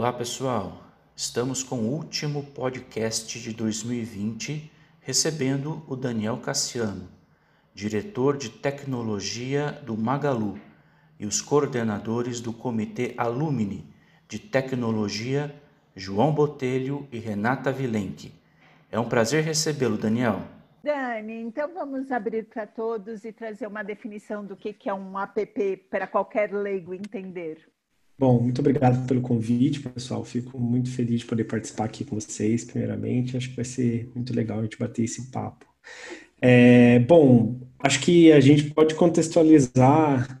Olá pessoal, estamos com o último podcast de 2020 recebendo o Daniel Cassiano, diretor de tecnologia do Magalu e os coordenadores do Comitê Alumni de Tecnologia, João Botelho e Renata Vilenque. É um prazer recebê-lo, Daniel. Dani, então vamos abrir para todos e trazer uma definição do que é um app para qualquer leigo entender. Bom, muito obrigado pelo convite, pessoal. Fico muito feliz de poder participar aqui com vocês, primeiramente. Acho que vai ser muito legal a gente bater esse papo. É, bom, acho que a gente pode contextualizar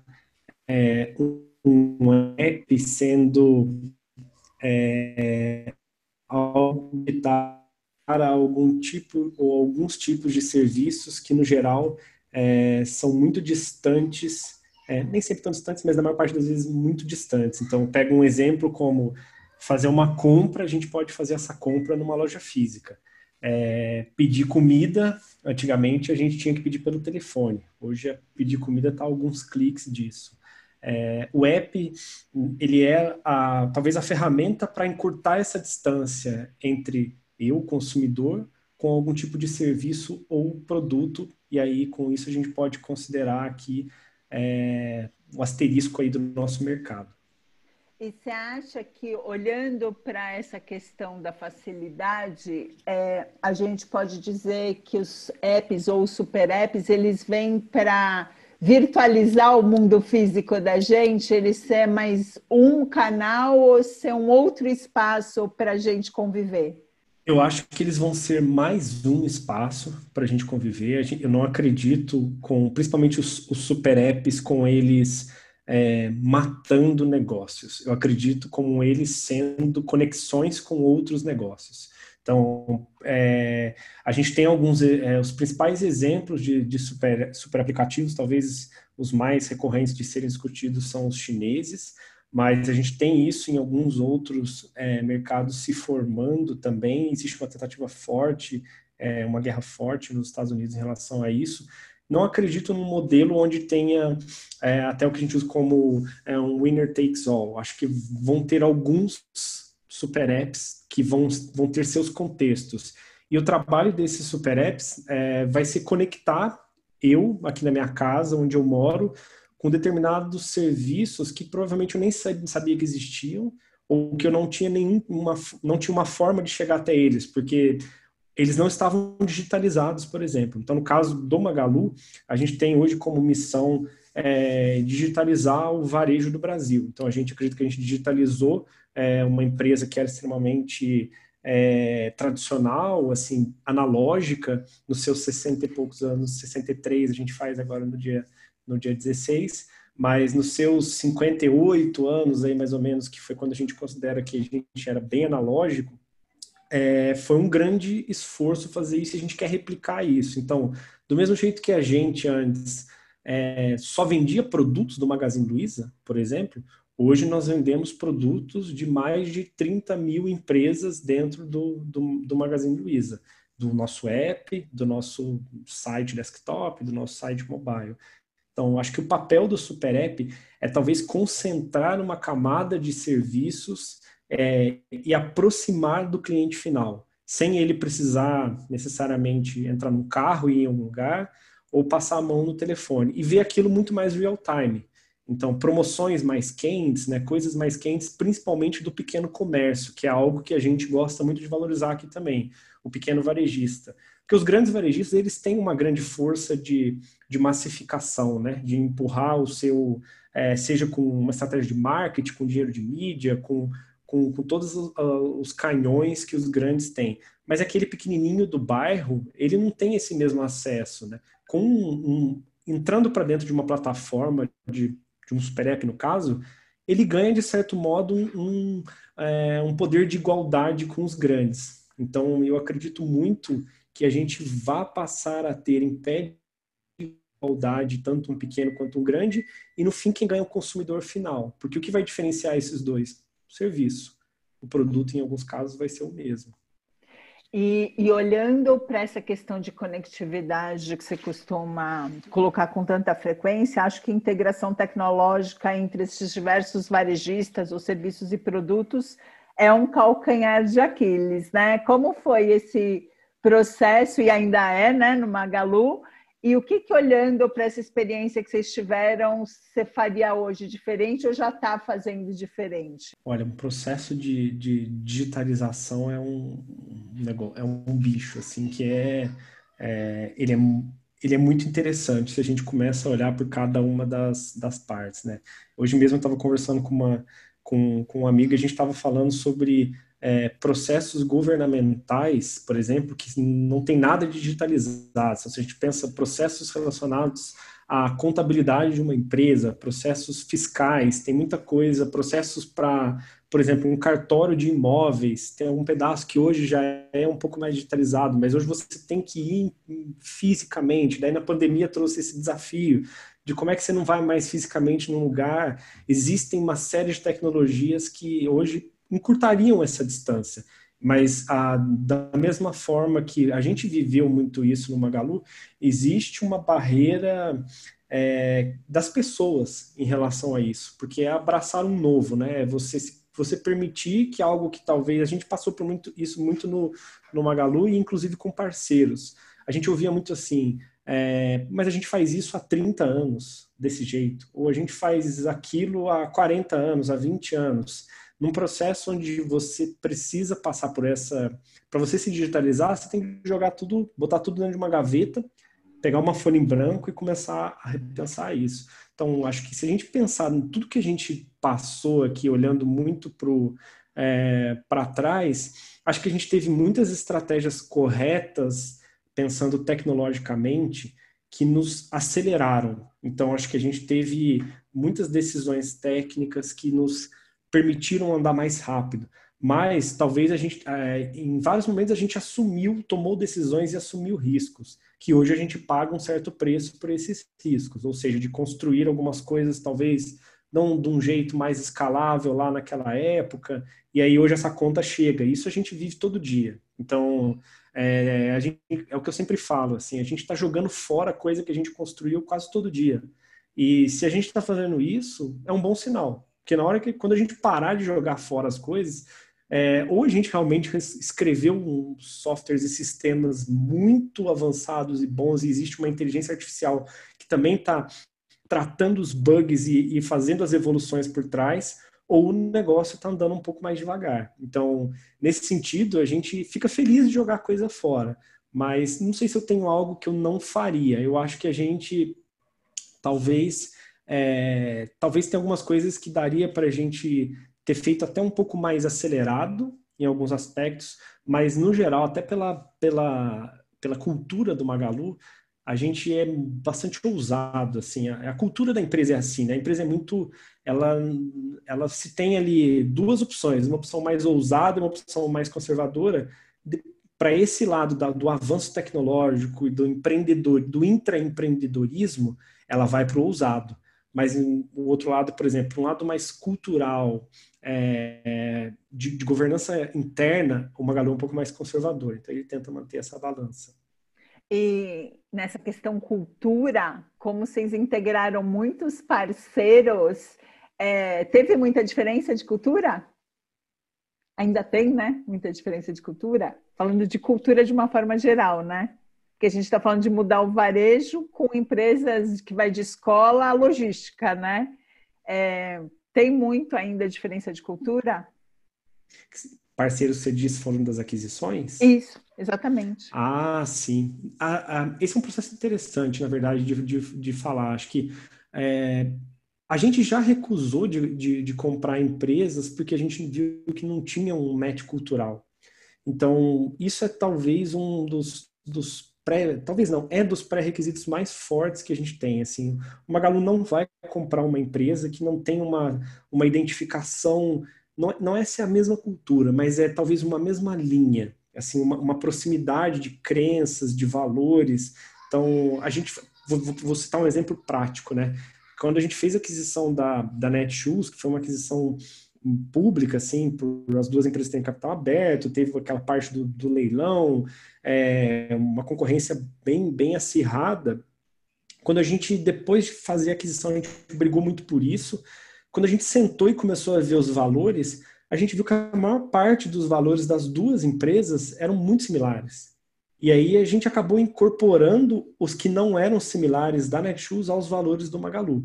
é, um app sendo é, para algum tipo ou alguns tipos de serviços que, no geral, é, são muito distantes é, nem sempre tão distantes, mas na maior parte das vezes muito distantes. Então, pega um exemplo como fazer uma compra, a gente pode fazer essa compra numa loja física. É, pedir comida, antigamente a gente tinha que pedir pelo telefone. Hoje, pedir comida está alguns cliques disso. É, o app, ele é a, talvez a ferramenta para encurtar essa distância entre eu, consumidor, com algum tipo de serviço ou produto, e aí com isso a gente pode considerar aqui é, um asterisco aí do nosso mercado. E você acha que, olhando para essa questão da facilidade, é, a gente pode dizer que os apps ou os super apps, eles vêm para virtualizar o mundo físico da gente? Eles ser mais um canal ou ser um outro espaço para a gente conviver? Eu acho que eles vão ser mais um espaço para a gente conviver. Eu não acredito com, principalmente os, os super apps, com eles é, matando negócios. Eu acredito com eles sendo conexões com outros negócios. Então, é, a gente tem alguns, é, os principais exemplos de, de super, super aplicativos, talvez os mais recorrentes de serem discutidos são os chineses, mas a gente tem isso em alguns outros é, mercados se formando também. Existe uma tentativa forte, é, uma guerra forte nos Estados Unidos em relação a isso. Não acredito num modelo onde tenha é, até o que a gente usa como é, um winner takes all. Acho que vão ter alguns super apps que vão, vão ter seus contextos. E o trabalho desses super apps é, vai se conectar eu, aqui na minha casa, onde eu moro, com determinados serviços que provavelmente eu nem sabia que existiam ou que eu não tinha nenhuma não tinha uma forma de chegar até eles, porque eles não estavam digitalizados, por exemplo. Então, no caso do Magalu, a gente tem hoje como missão é, digitalizar o varejo do Brasil. Então, a gente acredita que a gente digitalizou é, uma empresa que era extremamente é, tradicional, assim, analógica, nos seus 60 e poucos anos, 63, a gente faz agora no dia no dia 16, mas nos seus 58 anos aí mais ou menos, que foi quando a gente considera que a gente era bem analógico, é, foi um grande esforço fazer isso e a gente quer replicar isso. Então, do mesmo jeito que a gente antes é, só vendia produtos do Magazine Luiza, por exemplo, hoje nós vendemos produtos de mais de 30 mil empresas dentro do, do, do Magazine Luiza, do nosso app, do nosso site desktop, do nosso site mobile. Então, acho que o papel do Super App é talvez concentrar uma camada de serviços é, e aproximar do cliente final, sem ele precisar necessariamente entrar num carro e ir em um lugar ou passar a mão no telefone e ver aquilo muito mais real time. Então, promoções mais quentes, né, coisas mais quentes, principalmente do pequeno comércio, que é algo que a gente gosta muito de valorizar aqui também, o pequeno varejista. Porque os grandes varejistas, eles têm uma grande força de, de massificação, né? De empurrar o seu, é, seja com uma estratégia de marketing, com dinheiro de mídia, com, com, com todos os, uh, os, canhões que os grandes têm. Mas aquele pequenininho do bairro, ele não tem esse mesmo acesso, né? Com um, um, entrando para dentro de uma plataforma de, de um super app, no caso, ele ganha, de certo modo, um, é, um poder de igualdade com os grandes. Então, eu acredito muito que a gente vá passar a ter em pé de igualdade, tanto um pequeno quanto um grande, e no fim quem ganha é o consumidor final. Porque o que vai diferenciar esses dois? O serviço. O produto, em alguns casos, vai ser o mesmo. E, e, olhando para essa questão de conectividade que você costuma colocar com tanta frequência, acho que a integração tecnológica entre esses diversos varejistas ou serviços e produtos é um calcanhar de Aquiles, né? Como foi esse processo, e ainda é, né, no Magalu, e o que, que olhando para essa experiência que vocês tiveram, você faria hoje diferente ou já está fazendo diferente? Olha, um processo de, de digitalização é um, negócio, é um bicho, assim, que é, é, ele é ele é muito interessante se a gente começa a olhar por cada uma das, das partes, né? Hoje mesmo eu estava conversando com uma, com, com uma amiga, a gente estava falando sobre é, processos governamentais, por exemplo, que não tem nada digitalizado. Se a gente pensa processos relacionados à contabilidade de uma empresa, processos fiscais, tem muita coisa, processos para, por exemplo, um cartório de imóveis, tem um pedaço que hoje já é um pouco mais digitalizado, mas hoje você tem que ir fisicamente. Daí na pandemia trouxe esse desafio de como é que você não vai mais fisicamente num lugar. Existem uma série de tecnologias que hoje encurtariam essa distância. Mas a, da mesma forma que a gente viveu muito isso no Magalu, existe uma barreira é, das pessoas em relação a isso, porque é abraçar um novo, né? Você você permitir que algo que talvez a gente passou por muito isso muito no, no Magalu e inclusive com parceiros. A gente ouvia muito assim, é, mas a gente faz isso há 30 anos desse jeito, ou a gente faz aquilo há 40 anos, há 20 anos num processo onde você precisa passar por essa. Para você se digitalizar, você tem que jogar tudo, botar tudo dentro de uma gaveta, pegar uma folha em branco e começar a repensar isso. Então, acho que se a gente pensar em tudo que a gente passou aqui, olhando muito para é, trás, acho que a gente teve muitas estratégias corretas, pensando tecnologicamente, que nos aceleraram. Então, acho que a gente teve muitas decisões técnicas que nos permitiram andar mais rápido. Mas talvez a gente, é, em vários momentos, a gente assumiu, tomou decisões e assumiu riscos, que hoje a gente paga um certo preço por esses riscos, ou seja, de construir algumas coisas talvez não de um jeito mais escalável lá naquela época, e aí hoje essa conta chega. Isso a gente vive todo dia. Então, é, a gente, é o que eu sempre falo, assim, a gente está jogando fora coisa que a gente construiu quase todo dia. E se a gente está fazendo isso, é um bom sinal. Porque na hora que, quando a gente parar de jogar fora as coisas, é, ou a gente realmente escreveu um, softwares e sistemas muito avançados e bons, e existe uma inteligência artificial que também está tratando os bugs e, e, fazendo as evoluções por trás, ou o negócio está andando um pouco mais devagar. Então, nesse sentido, a gente fica feliz de jogar coisa fora, mas não sei se eu tenho algo que eu não faria. Eu acho que a gente talvez é, talvez tenha algumas coisas que daria para a gente ter feito até um pouco mais acelerado em alguns aspectos, mas no geral, até pela, pela, pela cultura do Magalu, a gente é bastante ousado, assim, a, a, cultura da empresa é assim, né? A empresa é muito, ela, ela se tem ali duas opções, uma opção mais ousada uma opção mais conservadora, para esse lado da, do avanço tecnológico e do empreendedor, do intraempreendedorismo, ela vai para o ousado mas o outro lado, por exemplo, um lado mais cultural, é, de, de, governança interna, o Magalu é um pouco mais conservador, então ele tenta manter essa balança. E nessa questão cultura, como vocês integraram muitos parceiros, é, teve muita diferença de cultura? Ainda tem, né? Muita diferença de cultura? Falando de cultura de uma forma geral, né? Que a gente está falando de mudar o varejo com empresas que vai de escola a logística, né? É, tem muito ainda diferença de cultura? Parceiro, você disse falando das aquisições? Isso, exatamente. Ah, sim. Ah, ah, esse é um processo interessante, na verdade, de, de, de falar. Acho que é, a gente já recusou de, de, de, comprar empresas porque a gente viu que não tinha um match cultural. Então, isso é talvez um dos, dos pré, talvez não, é dos pré-requisitos mais fortes que a gente tem. Assim, o Magalu não vai comprar uma empresa que não tem uma, uma identificação, não, não é se a mesma cultura, mas é talvez uma mesma linha, assim, uma, uma proximidade de crenças, de valores. Então, a gente, vou, vou citar um exemplo prático, né? Quando a gente fez a aquisição da, da Netshoes, que foi uma aquisição pública, assim, por as duas empresas terem capital aberto, teve aquela parte do, do leilão, é, uma concorrência bem, bem acirrada. Quando a gente, depois de fazer a aquisição, a gente brigou muito por isso. Quando a gente sentou e começou a ver os valores, a gente viu que a maior parte dos valores das duas empresas eram muito similares. E aí a gente acabou incorporando os que não eram similares da Netshoes aos valores do Magalu.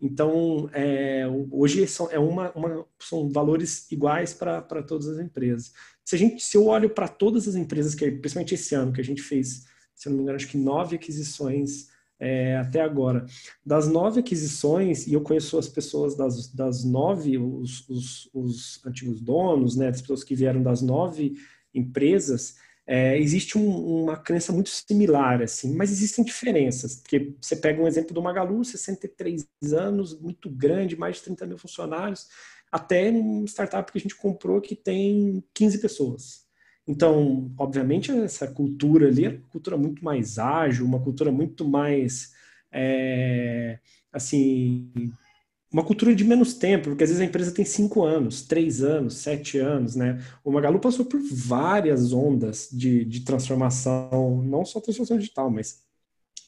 Então, é, hoje são, é uma, uma, são valores iguais para todas as empresas. Se, a gente, se eu olho para todas as empresas, que principalmente esse ano, que a gente fez, se eu não me engano, acho que nove aquisições é, até agora. Das nove aquisições, e eu conheço as pessoas das, das nove, os, os, os antigos donos, né, as pessoas que vieram das nove empresas, é, existe um, uma crença muito similar, assim, mas existem diferenças. Porque você pega um exemplo do Magalu, 63 anos, muito grande, mais de 30 mil funcionários, até um startup que a gente comprou que tem 15 pessoas. Então, obviamente, essa cultura ali é uma cultura muito mais ágil, uma cultura muito mais, é, assim, uma cultura de menos tempo, porque às vezes a empresa tem cinco anos, três anos, sete anos, né? O Magalu passou por várias ondas de, de transformação, não só transformação digital, mas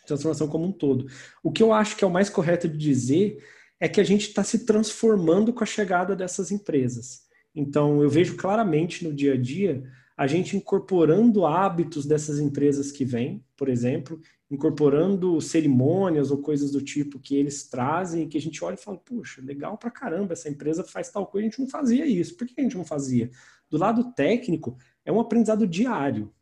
transformação como um todo. O que eu acho que é o mais correto de dizer é que a gente está se transformando com a chegada dessas empresas. Então, eu vejo claramente no dia a dia a gente incorporando hábitos dessas empresas que vêm, por exemplo, incorporando cerimônias ou coisas do tipo que eles trazem que a gente olha e fala, puxa, legal pra caramba, essa empresa faz tal coisa, a gente não fazia isso. Por que a gente não fazia? Do lado técnico, é um aprendizado diário.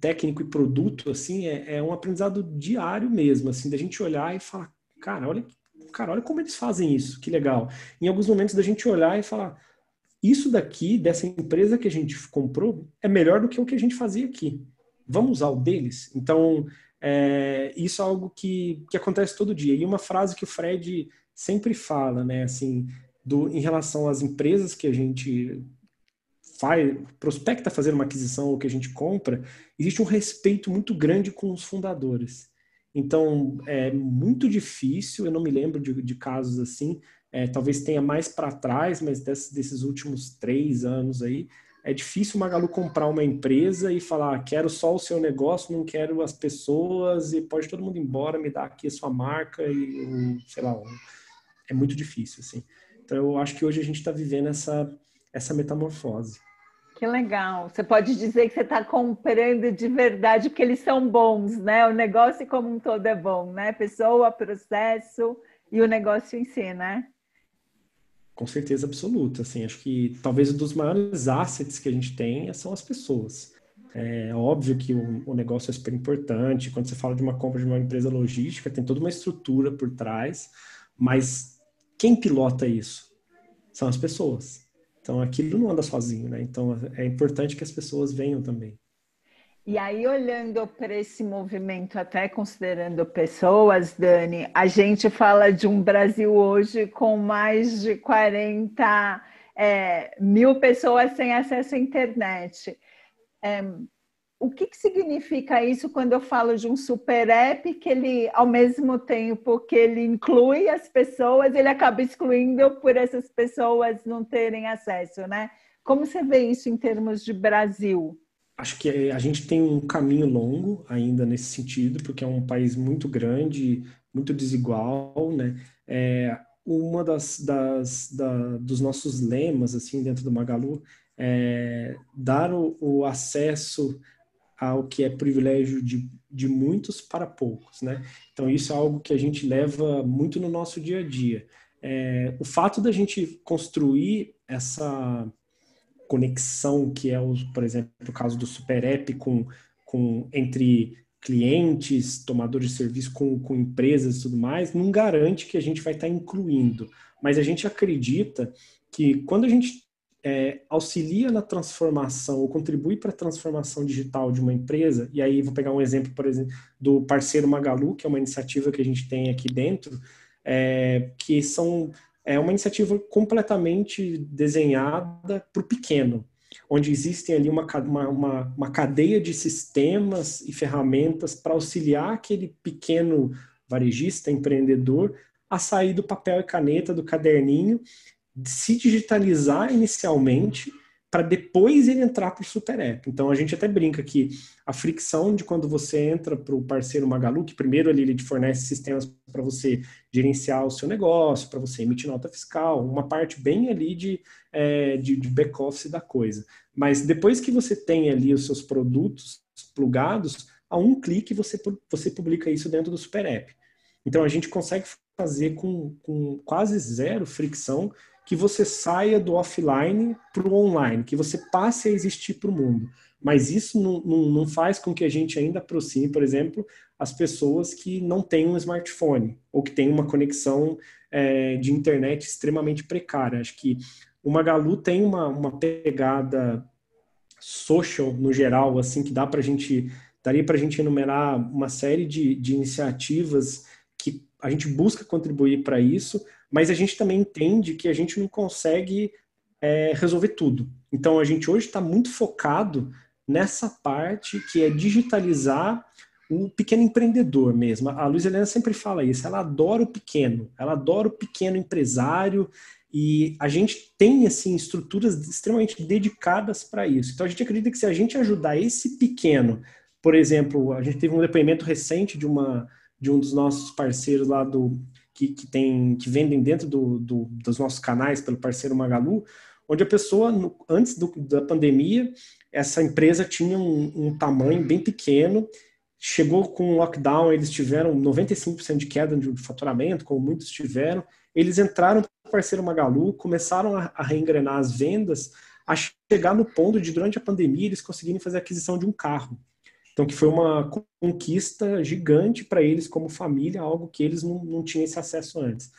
Técnico e produto, assim, é, é um aprendizado diário mesmo, assim, da gente olhar e falar, cara, olha, cara, olha como eles fazem isso, que legal. Em alguns momentos da gente olhar e falar, isso daqui, dessa empresa que a gente comprou, é melhor do que o que a gente fazia aqui. Vamos usar o deles? Então, é, isso é algo que, que acontece todo dia. E uma frase que o Fred sempre fala, né, assim, do, em relação às empresas que a gente faz, prospecta fazer uma aquisição ou que a gente compra, existe um respeito muito grande com os fundadores. Então, é muito difícil, eu não me lembro de, de casos assim, é, talvez tenha mais para trás, mas desses, desses, últimos três anos aí, é difícil o Magalu comprar uma empresa e falar, quero só o seu negócio, não quero as pessoas e pode todo mundo embora, me dar aqui a sua marca e, sei lá, é muito difícil, assim. Então, eu acho que hoje a gente está vivendo essa, essa metamorfose. Que legal. Você pode dizer que você está comprando de verdade porque eles são bons, né? O negócio como um todo é bom, né? Pessoa, processo e o negócio em si, né? Com certeza absoluta, assim, acho que talvez um dos maiores assets que a gente tem são as pessoas. É óbvio que o, o, negócio é super importante, quando você fala de uma compra de uma empresa logística, tem toda uma estrutura por trás, mas quem pilota isso? São as pessoas. Então aquilo não anda sozinho, né? Então é importante que as pessoas venham também. E aí, olhando para esse movimento, até considerando pessoas, Dani, a gente fala de um Brasil hoje com mais de 40 é, mil pessoas sem acesso à internet. É, o que, que significa isso quando eu falo de um super app que ele, ao mesmo tempo que ele inclui as pessoas, ele acaba excluindo por essas pessoas não terem acesso, né? Como você vê isso em termos de Brasil? Acho que a gente tem um caminho longo ainda nesse sentido, porque é um país muito grande, muito desigual, né? É, uma das, das da, dos nossos lemas assim dentro do Magalu é dar o, o acesso ao que é privilégio de, de muitos para poucos, né? Então isso é algo que a gente leva muito no nosso dia a dia. É, o fato da gente construir essa conexão que é, o, por exemplo, o caso do Super App com, com, entre clientes, tomadores de serviço com, com empresas e tudo mais, não garante que a gente vai estar incluindo. Mas a gente acredita que quando a gente é, auxilia na transformação ou contribui para a transformação digital de uma empresa, e aí vou pegar um exemplo, por exemplo, do parceiro Magalu, que é uma iniciativa que a gente tem aqui dentro, é, que são é uma iniciativa completamente desenhada para o pequeno, onde existem ali uma, uma, uma cadeia de sistemas e ferramentas para auxiliar aquele pequeno varejista, empreendedor, a sair do papel e caneta, do caderninho, se digitalizar inicialmente, para depois ele entrar para o Super App. Então a gente até brinca que a fricção de quando você entra para o parceiro Magalu, que primeiro ali ele te fornece sistemas para você gerenciar o seu negócio, para você emitir nota fiscal, uma parte bem ali de, é, de, de back-office da coisa. Mas depois que você tem ali os seus produtos plugados, a um clique você, você publica isso dentro do Super App. Então a gente consegue fazer com, com quase zero fricção que você saia do offline para o online, que você passe a existir para o mundo. Mas isso não, não, não, faz com que a gente ainda aproxime, por exemplo, as pessoas que não têm um smartphone ou que têm uma conexão é, de internet extremamente precária. Acho que o Magalu tem uma, uma pegada social no geral, assim, que dá para a gente, daria para a gente enumerar uma série de, de iniciativas que a gente busca contribuir para isso, mas a gente também entende que a gente não consegue é, resolver tudo. Então a gente hoje está muito focado nessa parte que é digitalizar o pequeno empreendedor mesmo. A Luiz Helena sempre fala isso, ela adora o pequeno, ela adora o pequeno empresário e a gente tem assim estruturas extremamente dedicadas para isso. Então a gente acredita que se a gente ajudar esse pequeno, por exemplo, a gente teve um depoimento recente de uma de um dos nossos parceiros lá do que, que, tem, que vendem dentro do, do, dos nossos canais pelo parceiro Magalu, onde a pessoa, no, antes do, da pandemia, essa empresa tinha um, um, tamanho bem pequeno, chegou com o lockdown, eles tiveram 95% de queda de faturamento, como muitos tiveram, eles entraram para o parceiro Magalu, começaram a, a reengrenar as vendas, a chegar no ponto de, durante a pandemia, eles conseguirem fazer a aquisição de um carro. Então, que foi uma conquista gigante para eles como família, algo que eles não, não tinham esse acesso antes.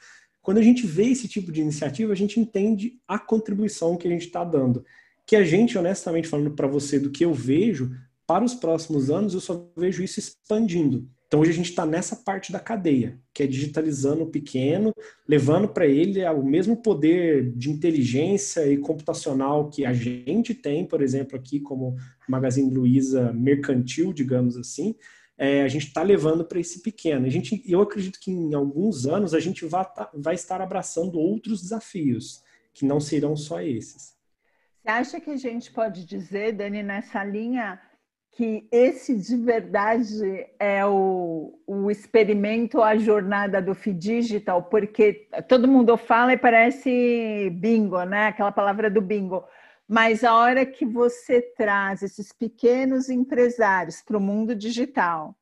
Quando a gente vê esse tipo de iniciativa, a gente entende a contribuição que a gente está dando. Que a gente, honestamente falando para você do que eu vejo, para os próximos anos, eu só vejo isso expandindo. Então hoje a gente está nessa parte da cadeia, que é digitalizando o pequeno, levando para ele o mesmo poder de inteligência e computacional que a gente tem, por exemplo, aqui como Magazine Luiza mercantil, digamos assim, é, a gente está levando para esse pequeno. A gente, eu acredito que em alguns anos a gente vai, tá, vai estar abraçando outros desafios, que não serão só esses. Você acha que a gente pode dizer, Dani, nessa linha que esse de verdade é o, o experimento, a jornada do Digital, porque todo mundo fala e parece bingo, né? Aquela palavra do bingo. Mas a hora que você traz esses pequenos empresários para o mundo digital,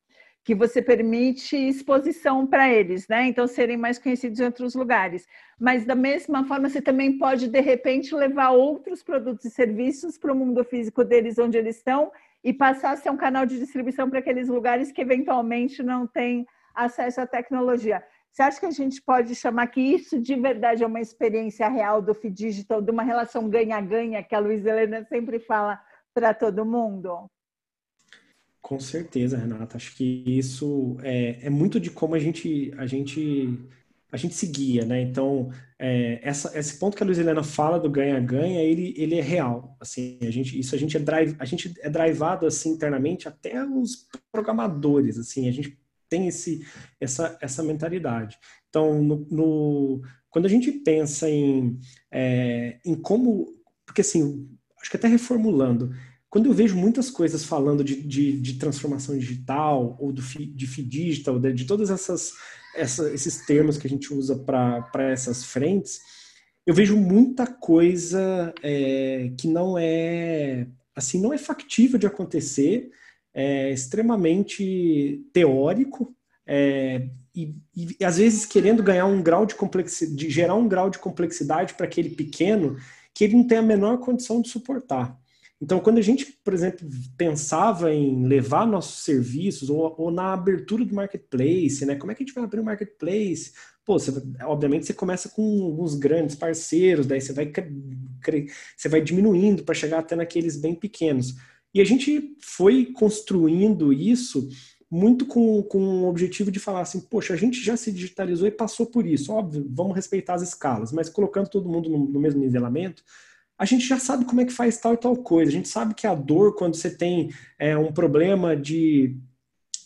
que você permite exposição para eles, né? Então serem mais conhecidos em outros lugares. Mas da mesma forma, você também pode de repente levar outros produtos e serviços para o mundo físico deles onde eles estão e passar a ser um canal de distribuição para aqueles lugares que eventualmente não têm acesso à tecnologia. Você acha que a gente pode chamar que isso de verdade é uma experiência real do Digital, de uma relação ganha-ganha que a Luiz Helena sempre fala para todo mundo? Com certeza, Renata. Acho que isso é, é muito de como a gente, a gente a gente seguia, né? Então, é, essa, esse ponto que a Luiz Helena fala do ganha-ganha, ele, ele é real. Assim, a gente, isso a gente é drive, a gente é drivado assim internamente até os programadores, assim, a gente tem esse, essa, essa mentalidade. Então, no, no quando a gente pensa em, é, em como, porque assim, acho que até reformulando, quando eu vejo muitas coisas falando de, de, de transformação digital ou do, de FI digital, de, de todas essas essa, esses termos que a gente usa para essas frentes, eu vejo muita coisa é, que não é assim não é factível de acontecer, é extremamente teórico é, e, e, às vezes querendo ganhar um grau de complexidade, de gerar um grau de complexidade para aquele pequeno que ele não tem a menor condição de suportar. Então, quando a gente, por exemplo, pensava em levar nossos serviços ou, ou, na abertura do marketplace, né? Como é que a gente vai abrir o marketplace? Pô, você, obviamente você começa com alguns grandes parceiros, daí você vai, você vai diminuindo para chegar até naqueles bem pequenos. E a gente foi construindo isso muito com, com o objetivo de falar assim, poxa, a gente já se digitalizou e passou por isso. Óbvio, vamos respeitar as escalas, mas colocando todo mundo no, no mesmo nivelamento, a gente já sabe como é que faz tal e tal coisa. A gente sabe que a dor, quando você tem é, um problema de,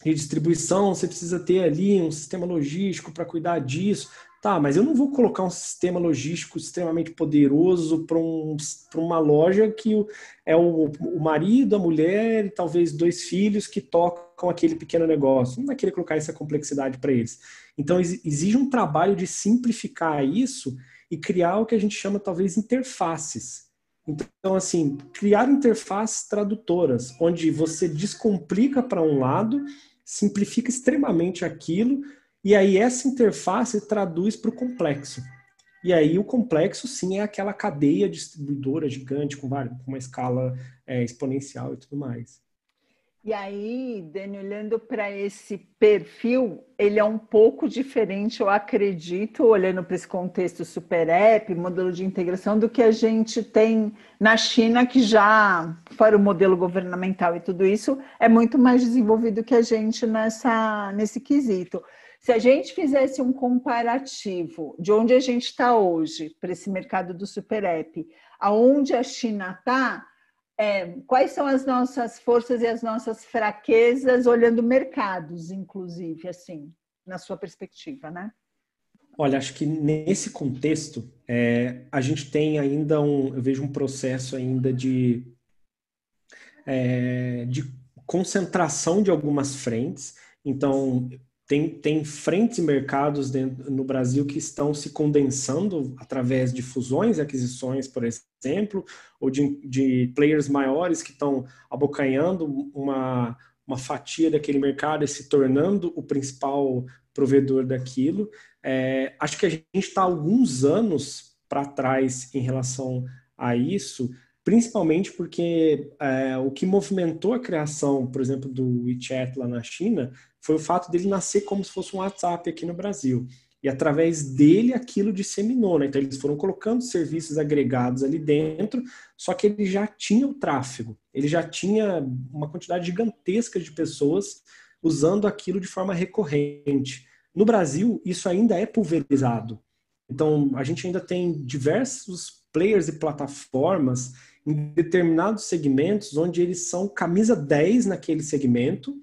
de distribuição, você precisa ter ali um sistema logístico para cuidar disso. Tá, mas eu não vou colocar um sistema logístico extremamente poderoso para um, uma loja que é o, o, marido, a mulher e talvez dois filhos que tocam aquele pequeno negócio. Não vai querer colocar essa complexidade para eles. Então, exige um trabalho de simplificar isso e criar o que a gente chama, talvez, interfaces. Então, assim, criar interfaces tradutoras, onde você descomplica para um lado, simplifica extremamente aquilo e aí essa interface traduz para o complexo. E aí o complexo, sim, é aquela cadeia distribuidora gigante com, com uma escala é, exponencial e tudo mais. E aí, Dani, olhando para esse perfil, ele é um pouco diferente, eu acredito, olhando para esse contexto super app, modelo de integração, do que a gente tem na China, que já, para o modelo governamental e tudo isso, é muito mais desenvolvido que a gente nessa, nesse quesito. Se a gente fizesse um comparativo de onde a gente está hoje para esse mercado do super app, aonde a China está, é, quais são as nossas forças e as nossas fraquezas, olhando mercados, inclusive, assim, na sua perspectiva, né? Olha, acho que nesse contexto é, a gente tem ainda um, eu vejo um processo ainda de, é, de concentração de algumas frentes. Então, tem, tem frentes e mercados dentro, no Brasil que estão se condensando através de fusões e aquisições, por exemplo, ou de, de players maiores que estão abocanhando uma, uma fatia daquele mercado e se tornando o principal provedor daquilo. É, acho que a gente está alguns anos para trás em relação a isso, principalmente porque é, o que movimentou a criação, por exemplo, do WeChat lá na China foi o fato dele nascer como se fosse um WhatsApp aqui no Brasil. E através dele aquilo disseminou, né? Então eles foram colocando serviços agregados ali dentro, só que ele já tinha o tráfego, ele já tinha uma quantidade gigantesca de pessoas usando aquilo de forma recorrente. No Brasil, isso ainda é pulverizado. Então, a gente ainda tem diversos players e plataformas em determinados segmentos onde eles são camisa 10 naquele segmento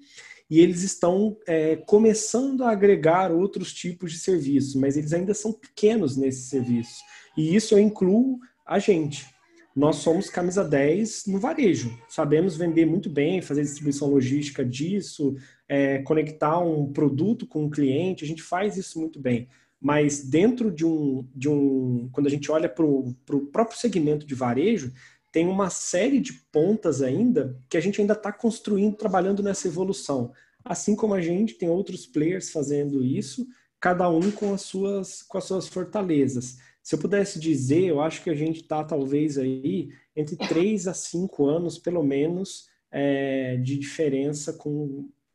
e eles estão é, começando a agregar outros tipos de serviços, mas eles ainda são pequenos nesses serviços. E isso eu incluo a gente. Nós somos camisa 10 no varejo. Sabemos vender muito bem, fazer distribuição logística disso, é, conectar um produto com um cliente, a gente faz isso muito bem. Mas dentro de um, de um quando a gente olha para o próprio segmento de varejo, tem uma série de pontas ainda que a gente ainda está construindo, trabalhando nessa evolução. Assim como a gente tem outros players fazendo isso, cada um com as suas, com as suas fortalezas. Se eu pudesse dizer, eu acho que a gente está talvez aí entre 3 a 5 anos, pelo menos, é, de diferença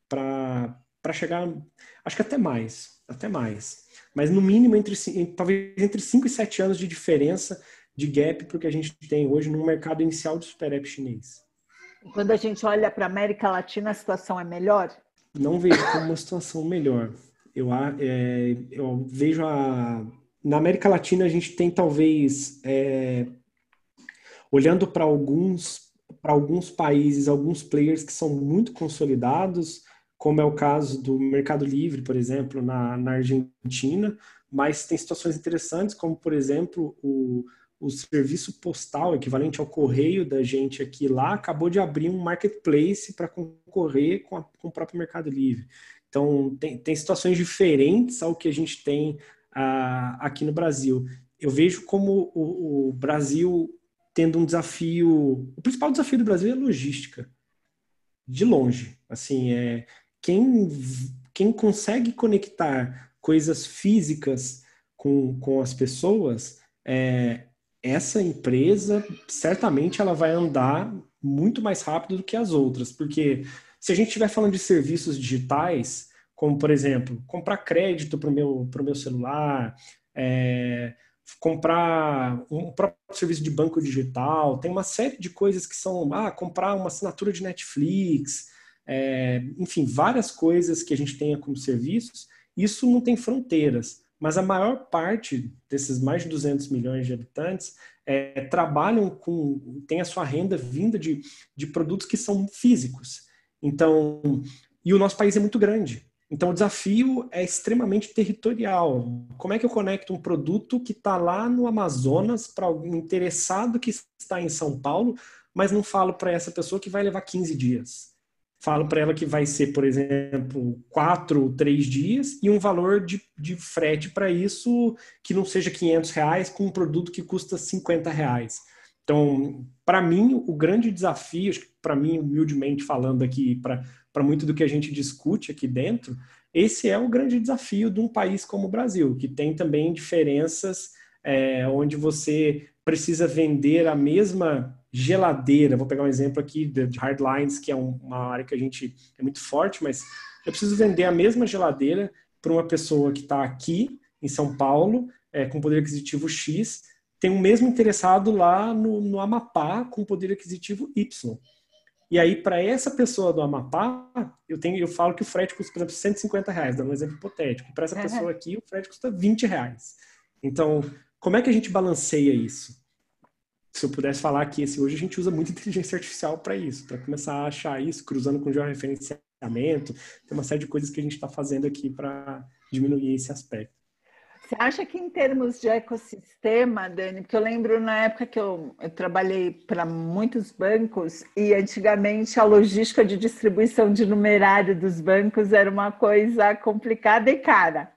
para chegar, acho que até mais, até mais. Mas no mínimo entre talvez entre 5 e 7 anos de diferença de gap para o que a gente tem hoje no mercado inicial de super app chinês. Quando a gente olha para a América Latina, a situação é melhor? Não vejo como uma situação melhor. Eu, é, eu vejo a. Na América Latina, a gente tem talvez. É, olhando para alguns, para alguns países, alguns players que são muito consolidados, como é o caso do Mercado Livre, por exemplo, na, na Argentina, mas tem situações interessantes, como, por exemplo, o o serviço postal, equivalente ao correio da gente aqui lá, acabou de abrir um marketplace para concorrer com, a, com, o próprio Mercado Livre. Então, tem, tem situações diferentes ao que a gente tem uh, aqui no Brasil. Eu vejo como o, o Brasil tendo um desafio. O principal desafio do Brasil é logística. De longe. Assim, é quem, quem consegue conectar coisas físicas com, com as pessoas é, essa empresa certamente ela vai andar muito mais rápido do que as outras, porque se a gente estiver falando de serviços digitais, como por exemplo, comprar crédito para o meu, meu celular, é, comprar um próprio serviço de banco digital, tem uma série de coisas que são, ah, comprar uma assinatura de Netflix, é, enfim, várias coisas que a gente tenha como serviços, isso não tem fronteiras mas a maior parte desses mais de 200 milhões de habitantes é, trabalham com, tem a sua renda vinda de, de produtos que são físicos. Então, e o nosso país é muito grande. Então, o desafio é extremamente territorial. Como é que eu conecto um produto que está lá no Amazonas para alguém interessado que está em São Paulo, mas não falo para essa pessoa que vai levar 15 dias? Falo para ela que vai ser, por exemplo, quatro ou três dias e um valor de, de frete para isso que não seja 500 reais com um produto que custa 50 reais. Então, para mim, o grande desafio, para mim, humildemente falando aqui, para muito do que a gente discute aqui dentro, esse é o grande desafio de um país como o Brasil, que tem também diferenças é, onde você precisa vender a mesma geladeira. Vou pegar um exemplo aqui de hardlines, que é uma área que a gente é muito forte, mas eu preciso vender a mesma geladeira para uma pessoa que está aqui em São Paulo, é, com poder aquisitivo X, tem o mesmo interessado lá no, no Amapá com poder aquisitivo Y. E aí, para essa pessoa do Amapá, eu, tenho, eu falo que o frete custa, por exemplo, 150 reais, dando um exemplo hipotético. Para essa pessoa aqui, o frete custa 20 reais. Então, como é que a gente balanceia isso? Se eu pudesse falar que esse, hoje a gente usa muito inteligência artificial para isso, para começar a achar isso, cruzando com georreferenciamento, tem uma série de coisas que a gente está fazendo aqui para diminuir esse aspecto. Você acha que em termos de ecossistema, Dani, porque eu lembro na época que eu, eu trabalhei para muitos bancos e antigamente a logística de distribuição de numerário dos bancos era uma coisa complicada e cara.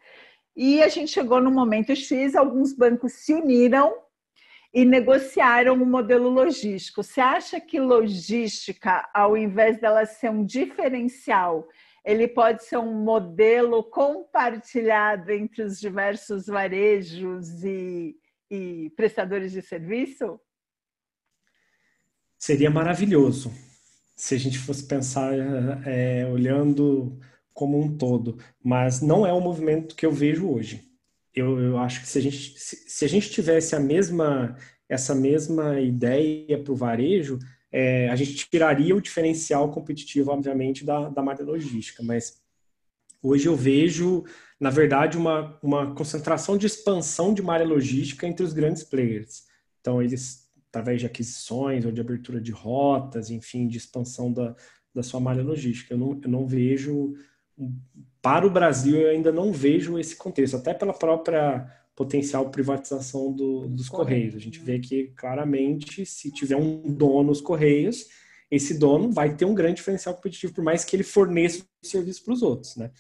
E a gente chegou no momento X, alguns bancos se uniram e negociaram um modelo logístico. Você acha que logística, ao invés dela ser um diferencial, ele pode ser um modelo compartilhado entre os diversos varejos e, e prestadores de serviço? Seria maravilhoso se a gente fosse pensar é, olhando como um todo, mas não é o movimento que eu vejo hoje. Eu, eu acho que se a gente se, se a gente tivesse a mesma essa mesma ideia para o varejo, é, a gente tiraria o diferencial competitivo, obviamente, da, da malha logística, mas hoje eu vejo, na verdade, uma, uma concentração de expansão de malha logística entre os grandes players. Então, eles, através de aquisições ou de abertura de rotas, enfim, de expansão da, da sua malha logística. Eu não, eu não vejo, para o Brasil, eu ainda não vejo esse contexto, até pela própria potencial privatização do, dos Correios. A gente vê que claramente, se tiver um dono nos Correios, esse dono vai ter um grande diferencial competitivo, por mais que ele forneça o serviço para os outros, né?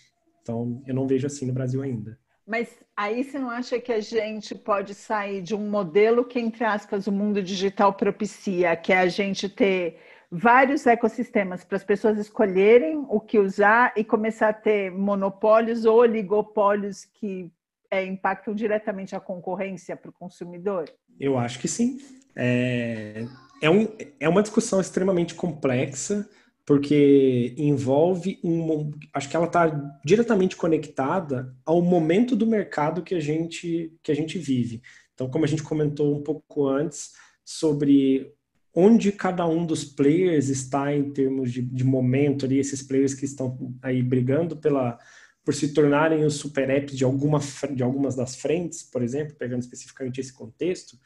Então, eu não vejo assim no Brasil ainda. Mas aí você não acha que a gente pode sair de um modelo que, entre aspas, o mundo digital propicia, que é a gente ter vários ecossistemas para as pessoas escolherem o que usar e começar a ter monopólios ou oligopólios que é, impactam diretamente a concorrência para o consumidor? Eu acho que sim. É, é, um, é uma discussão extremamente complexa, porque envolve um. Acho que ela está diretamente conectada ao momento do mercado que a gente, que a gente vive. Então, como a gente comentou um pouco antes, sobre onde cada um dos players está em termos de, de momento ali, esses players que estão aí brigando pela por se tornarem os super apps de, alguma, de algumas das frentes, por exemplo, pegando especificamente esse contexto,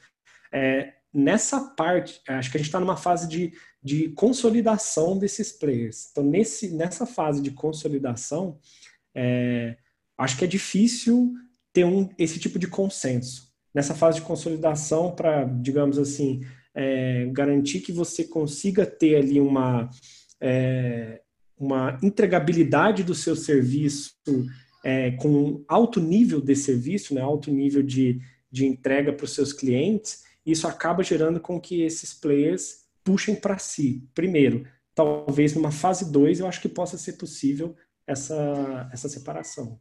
é, nessa parte, acho que a gente está numa fase de, de consolidação desses players. Então, nesse, nessa fase de consolidação, é, acho que é difícil ter um, esse tipo de consenso. Nessa fase de consolidação, para, digamos assim, é, garantir que você consiga ter ali uma. É, uma entregabilidade do seu serviço é, com alto nível de serviço, né, alto nível de, de entrega para os seus clientes, isso acaba gerando com que esses players puxem para si. Primeiro, talvez numa fase 2 eu acho que possa ser possível essa, essa separação.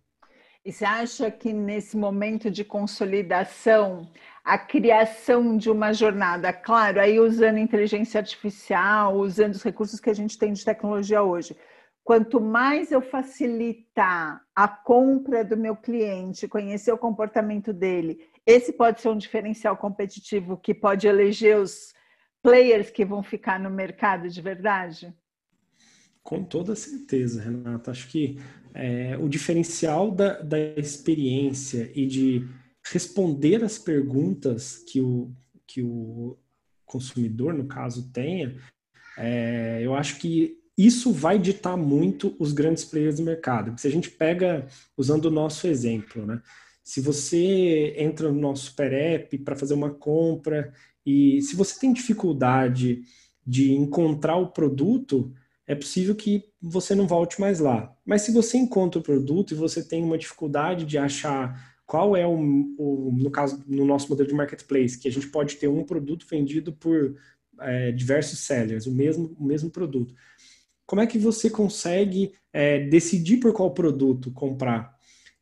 E você acha que nesse momento de consolidação, a criação de uma jornada, claro, aí usando inteligência artificial, usando os recursos que a gente tem de tecnologia hoje, quanto mais eu facilitar a compra do meu cliente, conhecer o comportamento dele, esse pode ser um diferencial competitivo que pode eleger os players que vão ficar no mercado de verdade? Com toda certeza, Renata. Acho que é, o diferencial da, da experiência e de responder as perguntas que o, que o consumidor, no caso, tenha, é, eu acho que isso vai ditar muito os grandes players do mercado. Se a gente pega, usando o nosso exemplo, né? Se você entra no nosso Super App para fazer uma compra e se você tem dificuldade de encontrar o produto, é possível que você não volte mais lá. Mas se você encontra o produto e você tem uma dificuldade de achar qual é o, o no caso no nosso modelo de marketplace, que a gente pode ter um produto vendido por é, diversos sellers, o mesmo, o mesmo produto. Como é que você consegue é, decidir por qual produto comprar?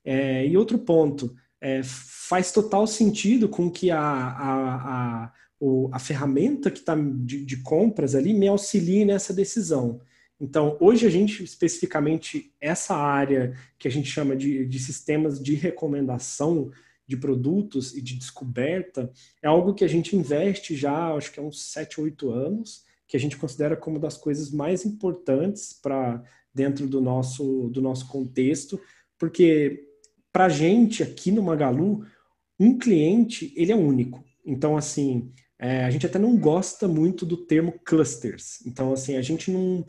É, e outro ponto, é, faz total sentido com que a, a, a, o, a ferramenta que está de, de compras ali me auxilie nessa decisão. Então, hoje a gente, especificamente, essa área que a gente chama de, de sistemas de recomendação de produtos e de descoberta, é algo que a gente investe já, acho que há uns 7, 8 anos, que a gente considera como das coisas mais importantes para dentro do nosso, do nosso contexto, porque para a gente aqui no Magalu, um cliente, ele é único. Então, assim, é, a gente até não gosta muito do termo clusters. Então, assim, a gente não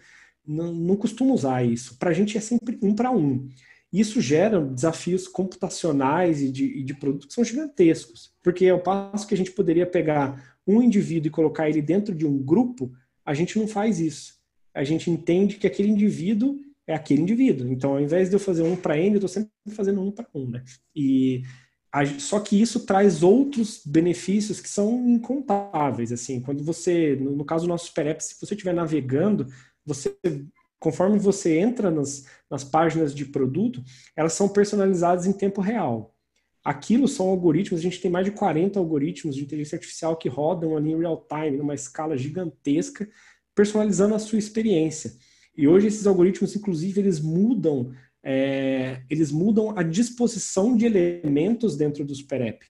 não, não costuma usar isso. Para a gente é sempre um para um. Isso gera desafios computacionais e de, e de produtos que são gigantescos, porque ao passo que a gente poderia pegar um indivíduo e colocar ele dentro de um grupo, a gente não faz isso. A gente entende que aquele indivíduo é aquele indivíduo. Então, ao invés de eu fazer um para N, eu estou sempre fazendo um para um. Né? E a, só que isso traz outros benefícios que são incontáveis. Assim, quando você, no, no caso do nosso Super App, se você estiver navegando, você conforme você entra nas, nas páginas de produto, elas são personalizadas em tempo real. Aquilo são algoritmos, a gente tem mais de 40 algoritmos de inteligência artificial que rodam ali em real time, numa escala gigantesca, personalizando a sua experiência. E hoje esses algoritmos, inclusive, eles mudam, é, eles mudam a disposição de elementos dentro do Super App.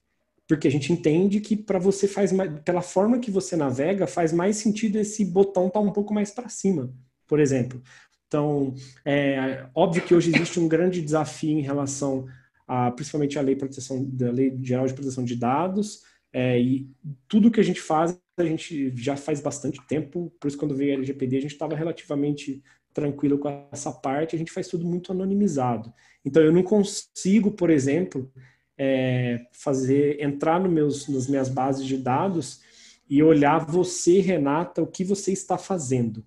Porque a gente entende que para você faz mais, pela forma que você navega, faz mais sentido esse botão estar tá um pouco mais para cima por exemplo. Então, é óbvio que hoje existe um grande desafio em relação a, principalmente a lei proteção da lei geral de proteção de dados é, e tudo que a gente faz a gente já faz bastante tempo. Por isso quando veio a LGPD a gente estava relativamente tranquilo com essa parte. A gente faz tudo muito anonimizado. Então eu não consigo, por exemplo, é, fazer entrar no meus, nas minhas bases de dados e olhar você, Renata, o que você está fazendo.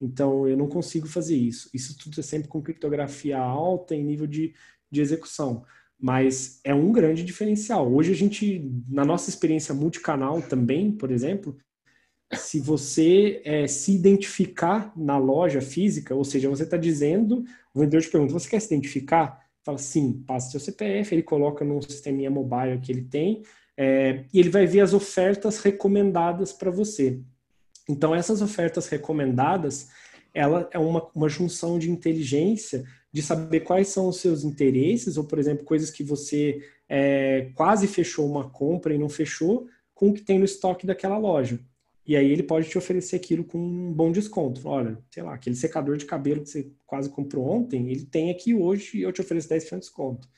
Então, eu não consigo fazer isso. Isso tudo é sempre com criptografia alta em nível de, de execução. Mas é um grande diferencial. Hoje a gente, na nossa experiência multicanal também, por exemplo, se você é, se identificar na loja física, ou seja, você está dizendo, o vendedor te pergunta, você quer se identificar? Fala sim, passa seu CPF, ele coloca num sisteminha mobile que ele tem, é, e ele vai ver as ofertas recomendadas para você. Então, essas ofertas recomendadas, ela é uma, uma junção de inteligência, de saber quais são os seus interesses, ou, por exemplo, coisas que você é, quase fechou uma compra e não fechou, com o que tem no estoque daquela loja. E aí ele pode te oferecer aquilo com um bom desconto. Olha, sei lá, aquele secador de cabelo que você quase comprou ontem, ele tem aqui hoje e eu te ofereço 10% de desconto.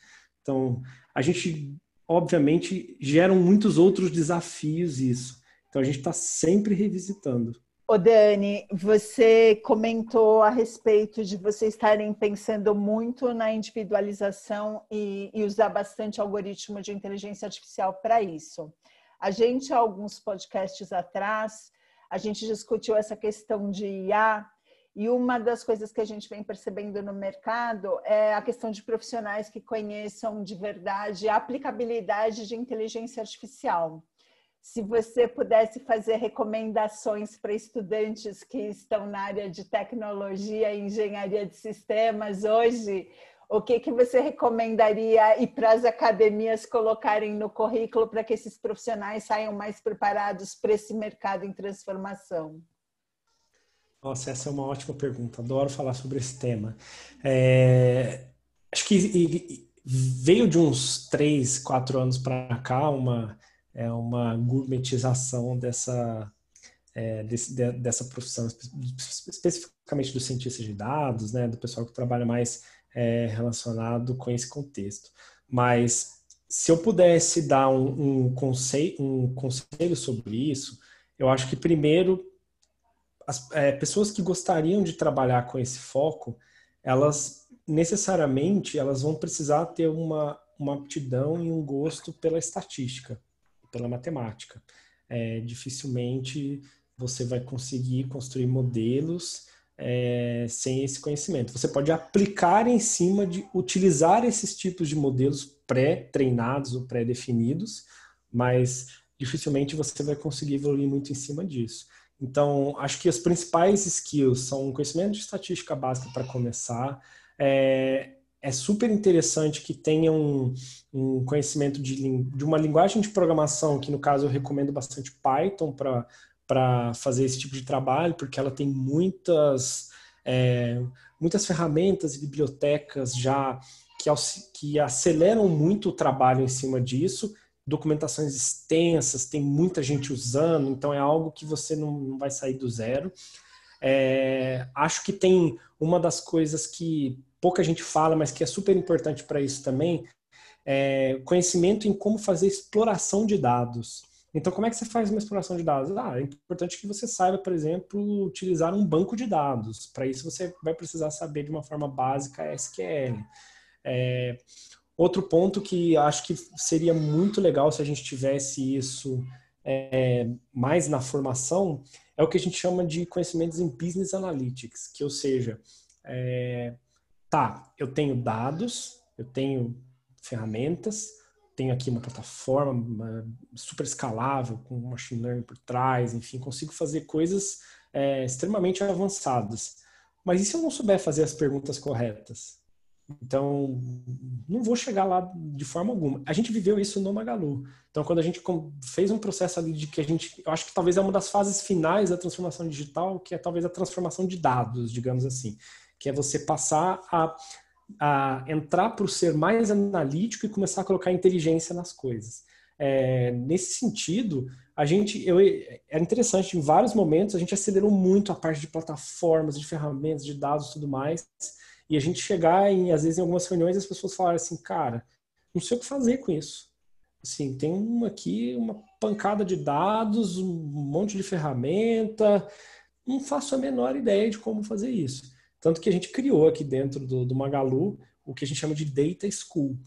Então, a gente, obviamente, geram muitos outros desafios isso. Então a gente está sempre revisitando. Ô Dani, você comentou a respeito de vocês estarem pensando muito na individualização e, e usar bastante algoritmo de inteligência artificial para isso. A gente, alguns podcasts atrás, a gente discutiu essa questão de IA e uma das coisas que a gente vem percebendo no mercado é a questão de profissionais que conheçam de verdade a aplicabilidade de inteligência artificial se você pudesse fazer recomendações para estudantes que estão na área de tecnologia e engenharia de sistemas hoje, o que, que você recomendaria e para as academias colocarem no currículo para que esses profissionais saiam mais preparados para esse mercado em transformação? Nossa, essa é uma ótima pergunta. Adoro falar sobre esse tema. É, acho que veio de uns três, quatro anos para cá uma é uma gourmetização dessa, é, desse, de, dessa profissão, especificamente dos cientistas de dados, né, do pessoal que trabalha mais é, relacionado com esse contexto. Mas se eu pudesse dar um, um, conselho, um conselho sobre isso, eu acho que primeiro as é, pessoas que gostariam de trabalhar com esse foco, elas necessariamente elas vão precisar ter uma, uma aptidão e um gosto pela estatística, pela matemática. É, dificilmente você vai conseguir construir modelos é, sem esse conhecimento. Você pode aplicar em cima de utilizar esses tipos de modelos pré-treinados ou pré-definidos, mas dificilmente você vai conseguir evoluir muito em cima disso. Então, acho que as principais skills são conhecimento de estatística básica para começar. É, é, super interessante que tenha um, um conhecimento de, de, uma linguagem de programação, que no caso eu recomendo bastante Python para fazer esse tipo de trabalho, porque ela tem muitas, é, muitas ferramentas e bibliotecas já que, que aceleram muito o trabalho em cima disso, documentações extensas, tem muita gente usando, então é algo que você não, não vai sair do zero. É, acho que tem uma das coisas que pouca gente fala, mas que é super importante para isso também, é conhecimento em como fazer exploração de dados. Então, como é que você faz uma exploração de dados? Ah, é importante que você saiba, por exemplo, utilizar um banco de dados. Para isso, você vai precisar saber de uma forma básica SQL. É, outro ponto que acho que seria muito legal se a gente tivesse isso é, mais na formação é o que a gente chama de conhecimentos em Business Analytics, que ou seja, é, tá, eu tenho dados, eu tenho ferramentas, tenho aqui uma plataforma uma, super escalável, com machine learning por trás, enfim, consigo fazer coisas é, extremamente avançadas. Mas e se eu não souber fazer as perguntas corretas? Então, não vou chegar lá de forma alguma. A gente viveu isso no Magalu. Então, quando a gente fez um processo ali de que a gente, eu acho que talvez é uma das fases finais da transformação digital, que é talvez a transformação de dados, digamos assim, que é você passar a a entrar para o ser mais analítico e começar a colocar inteligência nas coisas. É, nesse sentido, a gente, eu, era interessante, em vários momentos a gente acelerou muito a parte de plataformas, de ferramentas, de dados tudo mais, e a gente chegar em, às vezes, em algumas reuniões as pessoas falaram assim, cara, não sei o que fazer com isso. Assim, tem uma aqui, uma pancada de dados, um monte de ferramenta, não faço a menor ideia de como fazer isso. Tanto que a gente criou aqui dentro do, do Magalu o que a gente chama de Data School,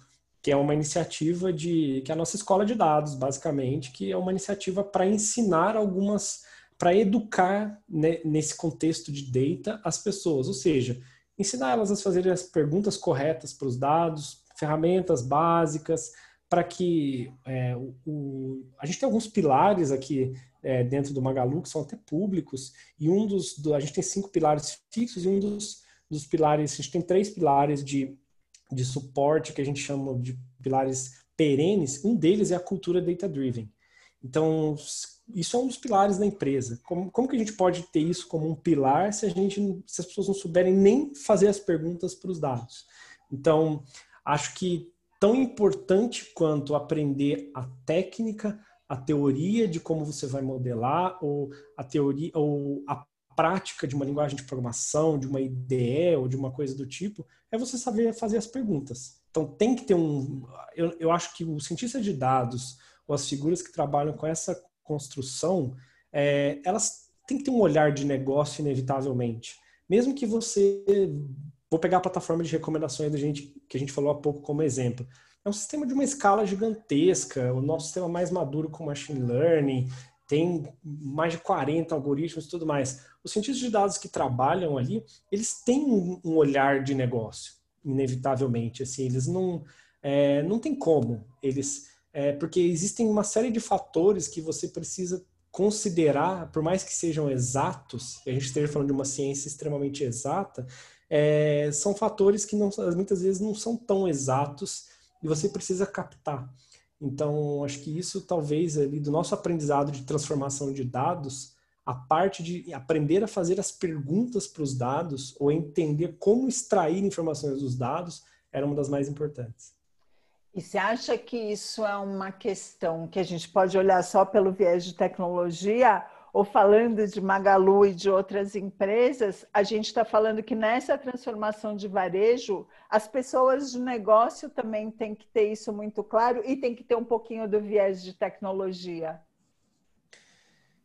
que é uma iniciativa de que é a nossa escola de dados, basicamente, que é uma iniciativa para ensinar algumas, para educar né, nesse contexto de data as pessoas, ou seja, ensinar elas a fazerem as perguntas corretas para os dados, ferramentas básicas, para que é, o, o, a gente tem alguns pilares aqui é, dentro do Magalu, que são até públicos, e um dos, do, a gente tem cinco pilares fixos, e um dos, dos pilares, a gente tem três pilares de, de suporte, que a gente chama de pilares perenes, um deles é a cultura data-driven. Então, isso é um dos pilares da empresa. Como, como que a gente pode ter isso como um pilar se a gente, se as pessoas não souberem nem fazer as perguntas para os dados? Então, acho que tão importante quanto aprender a técnica, a teoria de como você vai modelar ou a teoria ou a prática de uma linguagem de programação, de uma IDE ou de uma coisa do tipo, é você saber fazer as perguntas. Então tem que ter um. Eu, eu acho que o cientista de dados ou as figuras que trabalham com essa construção, é, elas têm que ter um olhar de negócio inevitavelmente. Mesmo que você. Vou pegar a plataforma de recomendações da gente, que a gente falou há pouco como exemplo é um sistema de uma escala gigantesca, o nosso sistema mais maduro com machine learning, tem mais de 40 algoritmos e tudo mais. Os cientistas de dados que trabalham ali, eles têm um olhar de negócio, inevitavelmente. Assim, eles não, é, não tem como. Eles, é, porque existem uma série de fatores que você precisa considerar, por mais que sejam exatos, e a gente esteja falando de uma ciência extremamente exata, é, são fatores que não, muitas vezes não são tão exatos e você precisa captar. Então, acho que isso talvez ali do nosso aprendizado de transformação de dados, a parte de aprender a fazer as perguntas para os dados ou entender como extrair informações dos dados era uma das mais importantes. E você acha que isso é uma questão que a gente pode olhar só pelo viés de tecnologia ou falando de Magalu e de outras empresas, a gente está falando que nessa transformação de varejo, as pessoas de negócio também têm que ter isso muito claro e tem que ter um pouquinho do viés de tecnologia.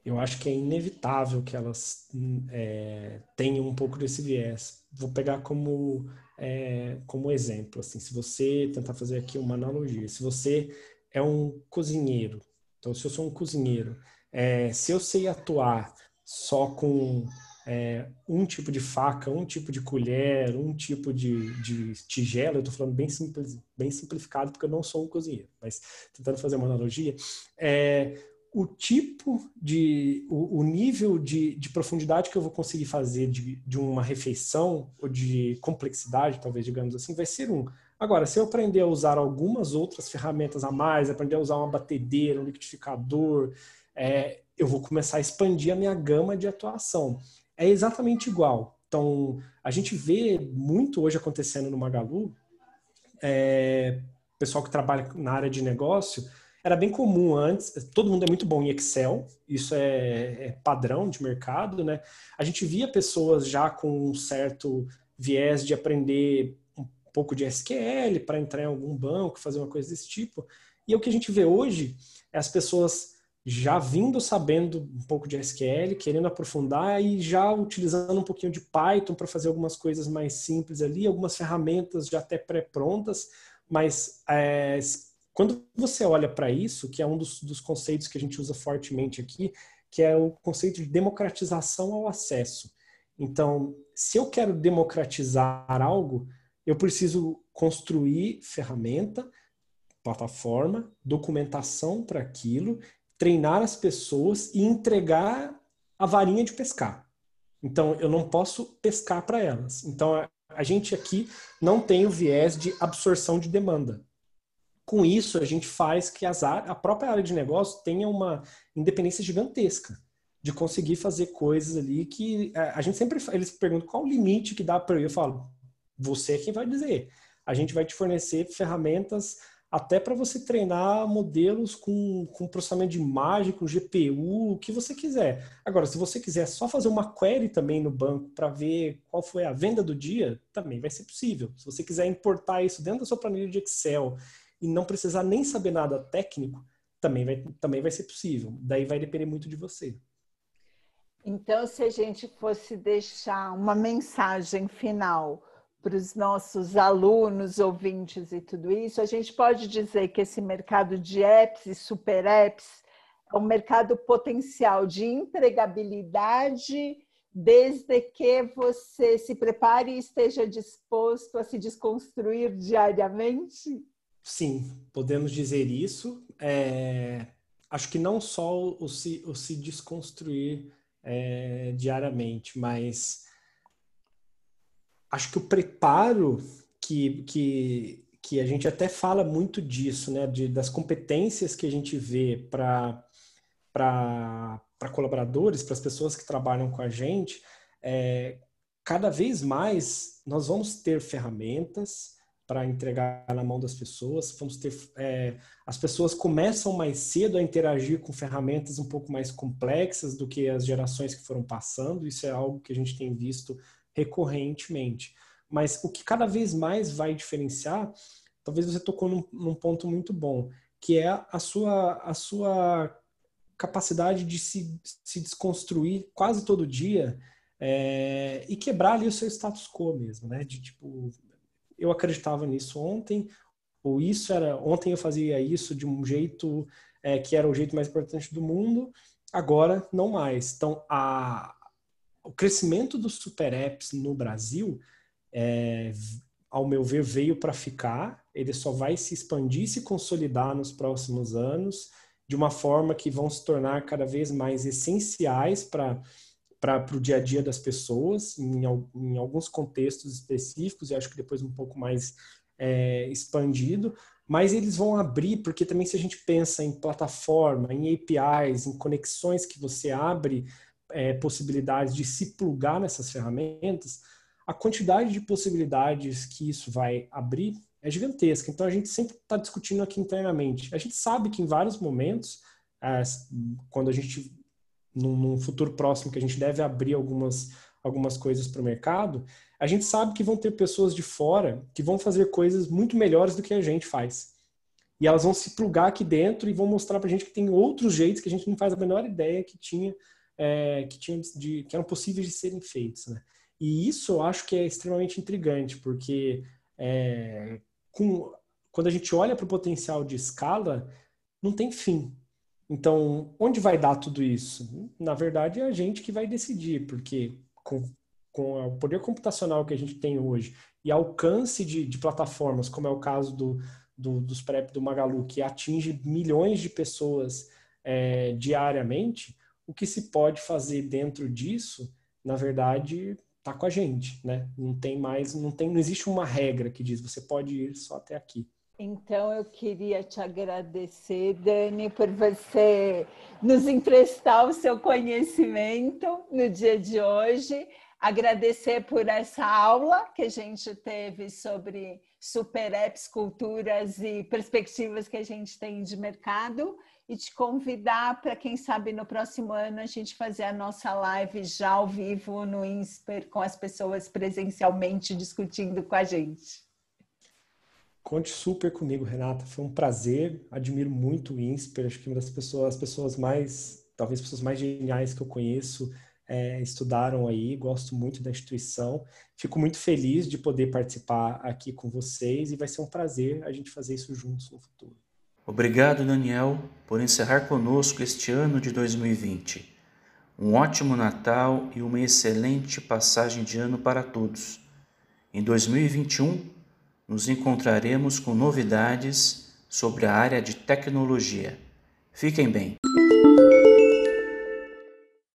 eu acho que é inevitável que elas é, tenham um pouco desse viés. Vou pegar como, é, como exemplo, assim, se você tentar fazer aqui uma analogia, se você é um cozinheiro, então se eu sou um cozinheiro, é, se eu sei atuar só com é, um tipo de faca, um tipo de colher, um tipo de, de tigela, eu estou falando bem, simples, bem simplificado porque eu não sou um cozinheiro, mas tentando fazer uma analogia, é, o tipo de, o, o nível de, de, profundidade que eu vou conseguir fazer de, de uma refeição, ou de complexidade, talvez, digamos assim, vai ser um. Agora, se eu aprender a usar algumas outras ferramentas a mais, aprender a usar uma batedeira, um liquidificador, é, eu vou começar a expandir a minha gama de atuação. É exatamente igual. Então, a gente vê muito hoje acontecendo no Magalu, é, pessoal que trabalha na área de negócio, era bem comum antes, todo mundo é muito bom em Excel, isso é, é, padrão de mercado, né? A gente via pessoas já com um certo viés de aprender um pouco de SQL para entrar em algum banco, fazer uma coisa desse tipo. E o que a gente vê hoje é as pessoas já vindo sabendo um pouco de SQL, querendo aprofundar e já utilizando um pouquinho de Python para fazer algumas coisas mais simples ali, algumas ferramentas já até pré-prontas, mas é, quando você olha para isso, que é um dos, dos, conceitos que a gente usa fortemente aqui, que é o conceito de democratização ao acesso. Então, se eu quero democratizar algo, eu preciso construir ferramenta, plataforma, documentação para aquilo, treinar as pessoas e entregar a varinha de pescar. Então, eu não posso pescar para elas. Então, a gente aqui não tem o viés de absorção de demanda. Com isso, a gente faz que as, a própria área de negócio tenha uma independência gigantesca de conseguir fazer coisas ali que é, a gente sempre eles perguntam qual o limite que dá para eu. Eu falo, você é quem vai dizer. A gente vai te fornecer ferramentas até para você treinar modelos com, com processamento de imagem, com GPU, o que você quiser. Agora, se você quiser só fazer uma query também no banco para ver qual foi a venda do dia, também vai ser possível. Se você quiser importar isso dentro da sua planilha de Excel e não precisar nem saber nada técnico, também vai, também vai ser possível. Daí vai depender muito de você. Então, se a gente fosse deixar uma mensagem final para os nossos alunos, ouvintes e tudo isso, a gente pode dizer que esse mercado de apps e super apps é um mercado potencial de empregabilidade, desde que você se prepare e esteja disposto a se desconstruir diariamente? Sim, podemos dizer isso. É, acho que não só o se, o se desconstruir é, diariamente, mas acho que o preparo que, que, que a gente até fala muito disso, né, de, das competências que a gente vê para colaboradores, para as pessoas que trabalham com a gente, é, cada vez mais nós vamos ter ferramentas, para entregar na mão das pessoas. Vamos ter é, as pessoas começam mais cedo a interagir com ferramentas um pouco mais complexas do que as gerações que foram passando. Isso é algo que a gente tem visto recorrentemente. Mas o que cada vez mais vai diferenciar, talvez você tocou num, num ponto muito bom, que é a sua a sua capacidade de se, se desconstruir quase todo dia é, e quebrar ali o seu status quo mesmo, né? De tipo, eu acreditava nisso ontem, ou isso era ontem eu fazia isso de um jeito é, que era o jeito mais importante do mundo, agora não mais. Então, a, o crescimento dos super apps no Brasil, é, ao meu ver, veio para ficar. Ele só vai se expandir e se consolidar nos próximos anos de uma forma que vão se tornar cada vez mais essenciais para para o dia a dia das pessoas, em, em, alguns contextos específicos, e acho que depois um pouco mais é, expandido, mas eles vão abrir, porque também se a gente pensa em plataforma, em APIs, em conexões que você abre é, possibilidades de se plugar nessas ferramentas, a quantidade de possibilidades que isso vai abrir é gigantesca. Então a gente sempre está discutindo aqui internamente. A gente sabe que em vários momentos, quando a gente num, num futuro próximo que a gente deve abrir algumas, algumas coisas para o mercado, a gente sabe que vão ter pessoas de fora que vão fazer coisas muito melhores do que a gente faz. e elas vão se plugar aqui dentro e vão mostrar para a gente que tem outros jeitos que a gente não faz a menor ideia que tinha, é, que, tinha de, que eram possíveis de serem feitos. Né? E isso eu acho que é extremamente intrigante, porque é, com, quando a gente olha para o potencial de escala, não tem fim. Então, onde vai dar tudo isso? Na verdade, é a gente que vai decidir, porque com, com o poder computacional que a gente tem hoje e alcance de, de plataformas, como é o caso do, do, dos PrEP do Magalu, que atinge milhões de pessoas é, diariamente, o que se pode fazer dentro disso, na verdade, está com a gente, né? Não tem mais, não tem, não existe uma regra que diz você pode ir só até aqui. Então eu queria te agradecer, Dani, por você nos emprestar o seu conhecimento no dia de hoje. Agradecer por essa aula que a gente teve sobre super apps, culturas e perspectivas que a gente tem de mercado e te convidar para, quem sabe, no próximo ano a gente fazer a nossa live já ao vivo no INSPER com as pessoas presencialmente discutindo com a gente. Conte super comigo, Renata. Foi um prazer. Admiro muito o INSPER. Acho que uma das pessoas, as pessoas mais, talvez pessoas mais geniais que eu conheço, é, estudaram aí, gosto muito da instituição. Fico muito feliz de poder participar aqui com vocês e vai ser um prazer a gente fazer isso juntos no futuro. Obrigado, Daniel, por encerrar conosco este ano de 2020. Um ótimo Natal e uma excelente passagem de ano para todos. Em 2021, nos encontraremos com novidades sobre a área de tecnologia. Fiquem bem.